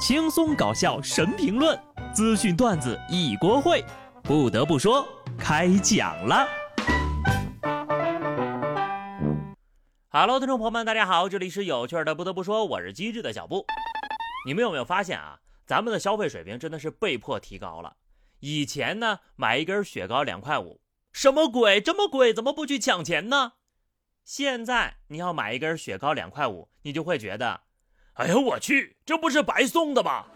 轻松搞笑神评论，资讯段子一锅烩。不得不说，开讲了。Hello，听众朋友们，大家好，这里是有趣的。不得不说，我是机智的小布。你们有没有发现啊？咱们的消费水平真的是被迫提高了。以前呢，买一根雪糕两块五，什么鬼？这么贵，怎么不去抢钱呢？现在你要买一根雪糕两块五，你就会觉得。哎呦，我去，这不是白送的吗？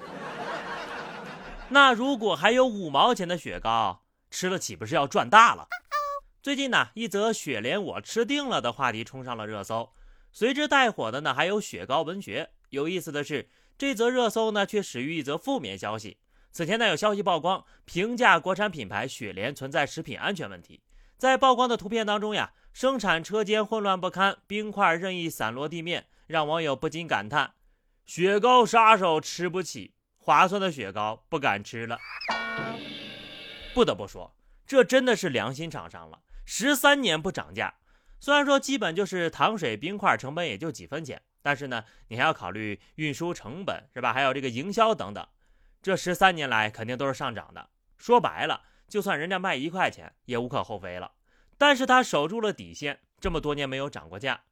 那如果还有五毛钱的雪糕，吃了岂不是要赚大了？最近呢，一则“雪莲我吃定了”的话题冲上了热搜，随之带火的呢还有雪糕文学。有意思的是，这则热搜呢却始于一则负面消息。此前呢有消息曝光，评价国产品牌雪莲存在食品安全问题。在曝光的图片当中呀，生产车间混乱不堪，冰块任意散落地面，让网友不禁感叹。雪糕杀手吃不起，划算的雪糕不敢吃了。不得不说，这真的是良心厂商了。十三年不涨价，虽然说基本就是糖水冰块成本也就几分钱，但是呢，你还要考虑运输成本，是吧？还有这个营销等等，这十三年来肯定都是上涨的。说白了，就算人家卖一块钱也无可厚非了。但是他守住了底线，这么多年没有涨过价。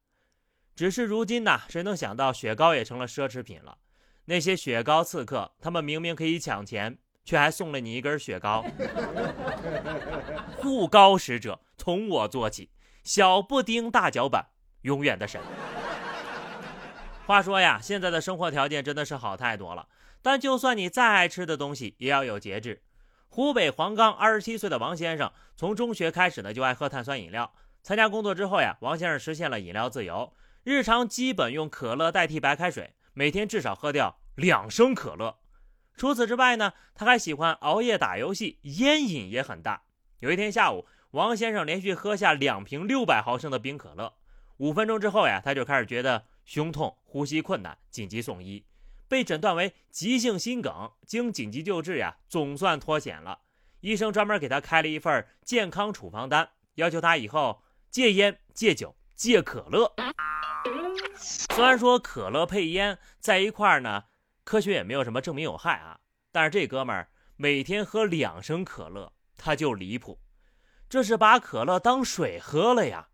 只是如今呢，谁能想到雪糕也成了奢侈品了？那些雪糕刺客，他们明明可以抢钱，却还送了你一根雪糕。护高使者，从我做起，小布丁大脚板，永远的神。话说呀，现在的生活条件真的是好太多了，但就算你再爱吃的东西，也要有节制。湖北黄冈二十七岁的王先生，从中学开始呢就爱喝碳酸饮料，参加工作之后呀，王先生实现了饮料自由。日常基本用可乐代替白开水，每天至少喝掉两升可乐。除此之外呢，他还喜欢熬夜打游戏，烟瘾也很大。有一天下午，王先生连续喝下两瓶六百毫升的冰可乐。五分钟之后呀，他就开始觉得胸痛、呼吸困难，紧急送医，被诊断为急性心梗。经紧急救治呀，总算脱险了。医生专门给他开了一份健康处方单，要求他以后戒烟、戒酒、戒可乐。虽然说可乐配烟在一块儿呢，科学也没有什么证明有害啊，但是这哥们儿每天喝两升可乐，他就离谱，这是把可乐当水喝了呀。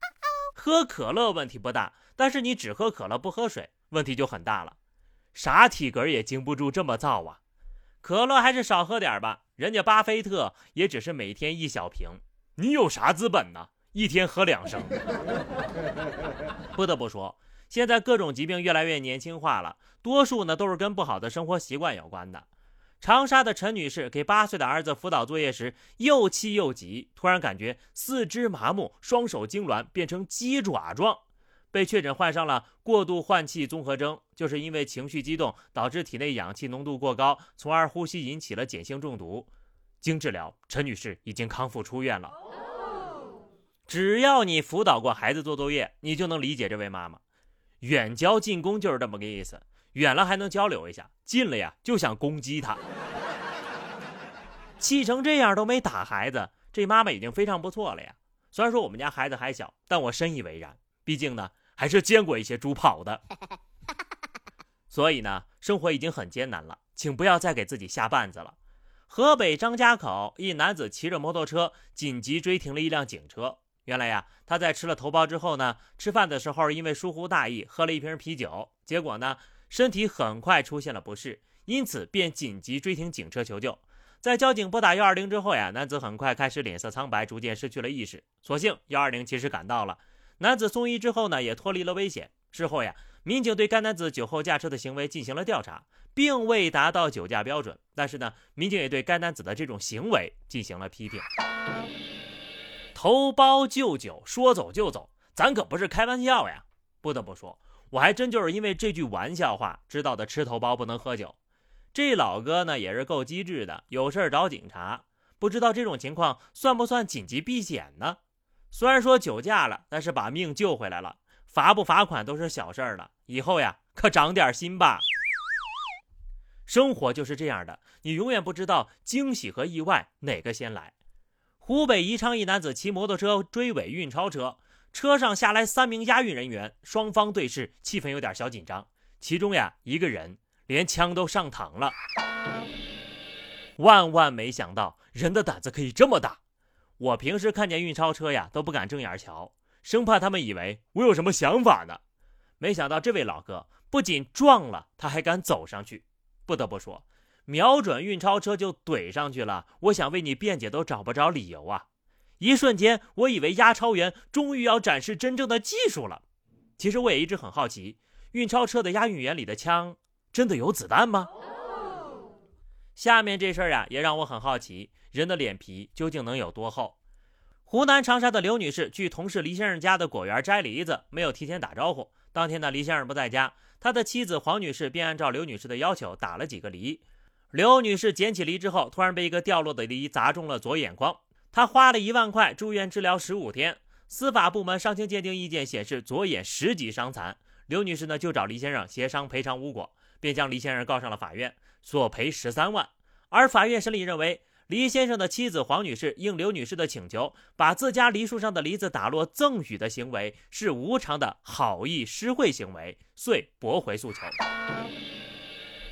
喝可乐问题不大，但是你只喝可乐不喝水，问题就很大了。啥体格也经不住这么造啊！可乐还是少喝点吧，人家巴菲特也只是每天一小瓶，你有啥资本呢？一天喝两升？不得不说。现在各种疾病越来越年轻化了，多数呢都是跟不好的生活习惯有关的。长沙的陈女士给八岁的儿子辅导作业时，又气又急，突然感觉四肢麻木，双手痉挛，变成鸡爪状，被确诊患上了过度换气综合征，就是因为情绪激动导致体内氧气浓度过高，从而呼吸引起了碱性中毒。经治疗，陈女士已经康复出院了。只要你辅导过孩子做作业，你就能理解这位妈妈。远交近攻就是这么个意思，远了还能交流一下，近了呀就想攻击他。气成这样都没打孩子，这妈妈已经非常不错了呀。虽然说我们家孩子还小，但我深以为然，毕竟呢还是见过一些猪跑的。所以呢，生活已经很艰难了，请不要再给自己下绊子了。河北张家口一男子骑着摩托车紧急追停了一辆警车。原来呀，他在吃了头孢之后呢，吃饭的时候因为疏忽大意喝了一瓶啤酒，结果呢身体很快出现了不适，因此便紧急追停警车求救。在交警拨打幺二零之后呀，男子很快开始脸色苍白，逐渐失去了意识。所幸幺二零及时赶到了，男子送医之后呢，也脱离了危险。事后呀，民警对该男子酒后驾车的行为进行了调查，并未达到酒驾标准。但是呢，民警也对该男子的这种行为进行了批评。头孢就酒，说走就走，咱可不是开玩笑呀！不得不说，我还真就是因为这句玩笑话知道的，吃头孢不能喝酒。这老哥呢也是够机智的，有事找警察。不知道这种情况算不算紧急避险呢？虽然说酒驾了，但是把命救回来了，罚不罚款都是小事儿了。以后呀，可长点心吧。生活就是这样的，你永远不知道惊喜和意外哪个先来。湖北宜昌一男子骑摩托车追尾运钞车，车上下来三名押运人员，双方对视，气氛有点小紧张。其中呀，一个人连枪都上膛了。万万没想到，人的胆子可以这么大。我平时看见运钞车呀，都不敢正眼瞧，生怕他们以为我有什么想法呢。没想到这位老哥不仅撞了，他还敢走上去。不得不说，瞄准运钞车就怼上去了，我想为你辩解都找不着理由啊！一瞬间，我以为押钞员终于要展示真正的技术了。其实我也一直很好奇，运钞车的押运员里的枪真的有子弹吗？下面这事儿呀，也让我很好奇，人的脸皮究竟能有多厚？湖南长沙的刘女士去同事黎先生家的果园摘梨子，没有提前打招呼。当天呢，黎先生不在家，他的妻子黄女士便按照刘女士的要求打了几个梨。刘女士捡起梨之后，突然被一个掉落的梨砸中了左眼眶，她花了一万块住院治疗十五天。司法部门伤情鉴定意见显示左眼十级伤残。刘女士呢就找黎先生协商赔偿无果，便将黎先生告上了法院。索赔十三万，而法院审理认为，黎先生的妻子黄女士应刘女士的请求，把自家梨树上的梨子打落赠与的行为是无偿的好意施惠行为，遂驳回诉求。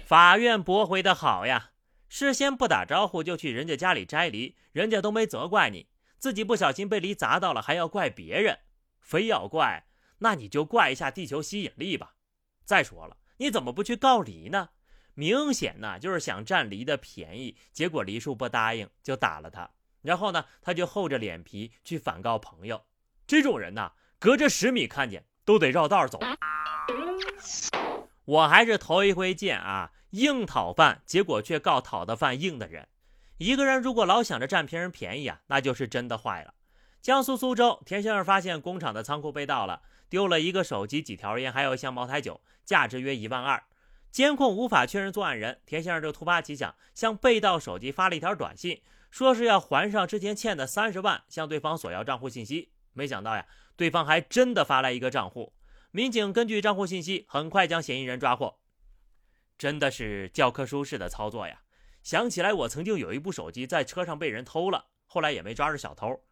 法院驳回的好呀，事先不打招呼就去人家家里摘梨，人家都没责怪你，自己不小心被梨砸到了，还要怪别人，非要怪，那你就怪一下地球吸引力吧。再说了，你怎么不去告梨呢？明显呢，就是想占梨的便宜，结果梨树不答应，就打了他。然后呢，他就厚着脸皮去反告朋友。这种人呢，隔着十米看见都得绕道走。我还是头一回见啊，硬讨饭，结果却告讨的饭硬的人。一个人如果老想着占别人便宜啊，那就是真的坏了。江苏苏州，田先生发现工厂的仓库被盗了，丢了一个手机、几条烟，还有一箱茅台酒，价值约一万二。监控无法确认作案人，田先生就突发奇想，向被盗手机发了一条短信，说是要还上之前欠的三十万，向对方索要账户信息。没想到呀，对方还真的发来一个账户。民警根据账户信息，很快将嫌疑人抓获。真的是教科书式的操作呀！想起来我曾经有一部手机在车上被人偷了，后来也没抓着小偷。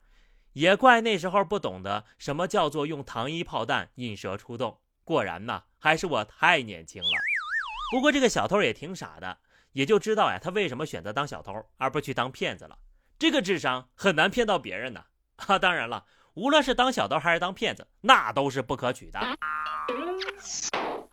也怪那时候不懂得什么叫做用糖衣炮弹引蛇出洞。果然呐，还是我太年轻了。不过这个小偷也挺傻的，也就知道呀，他为什么选择当小偷而不去当骗子了。这个智商很难骗到别人呢。啊，当然了，无论是当小偷还是当骗子，那都是不可取的。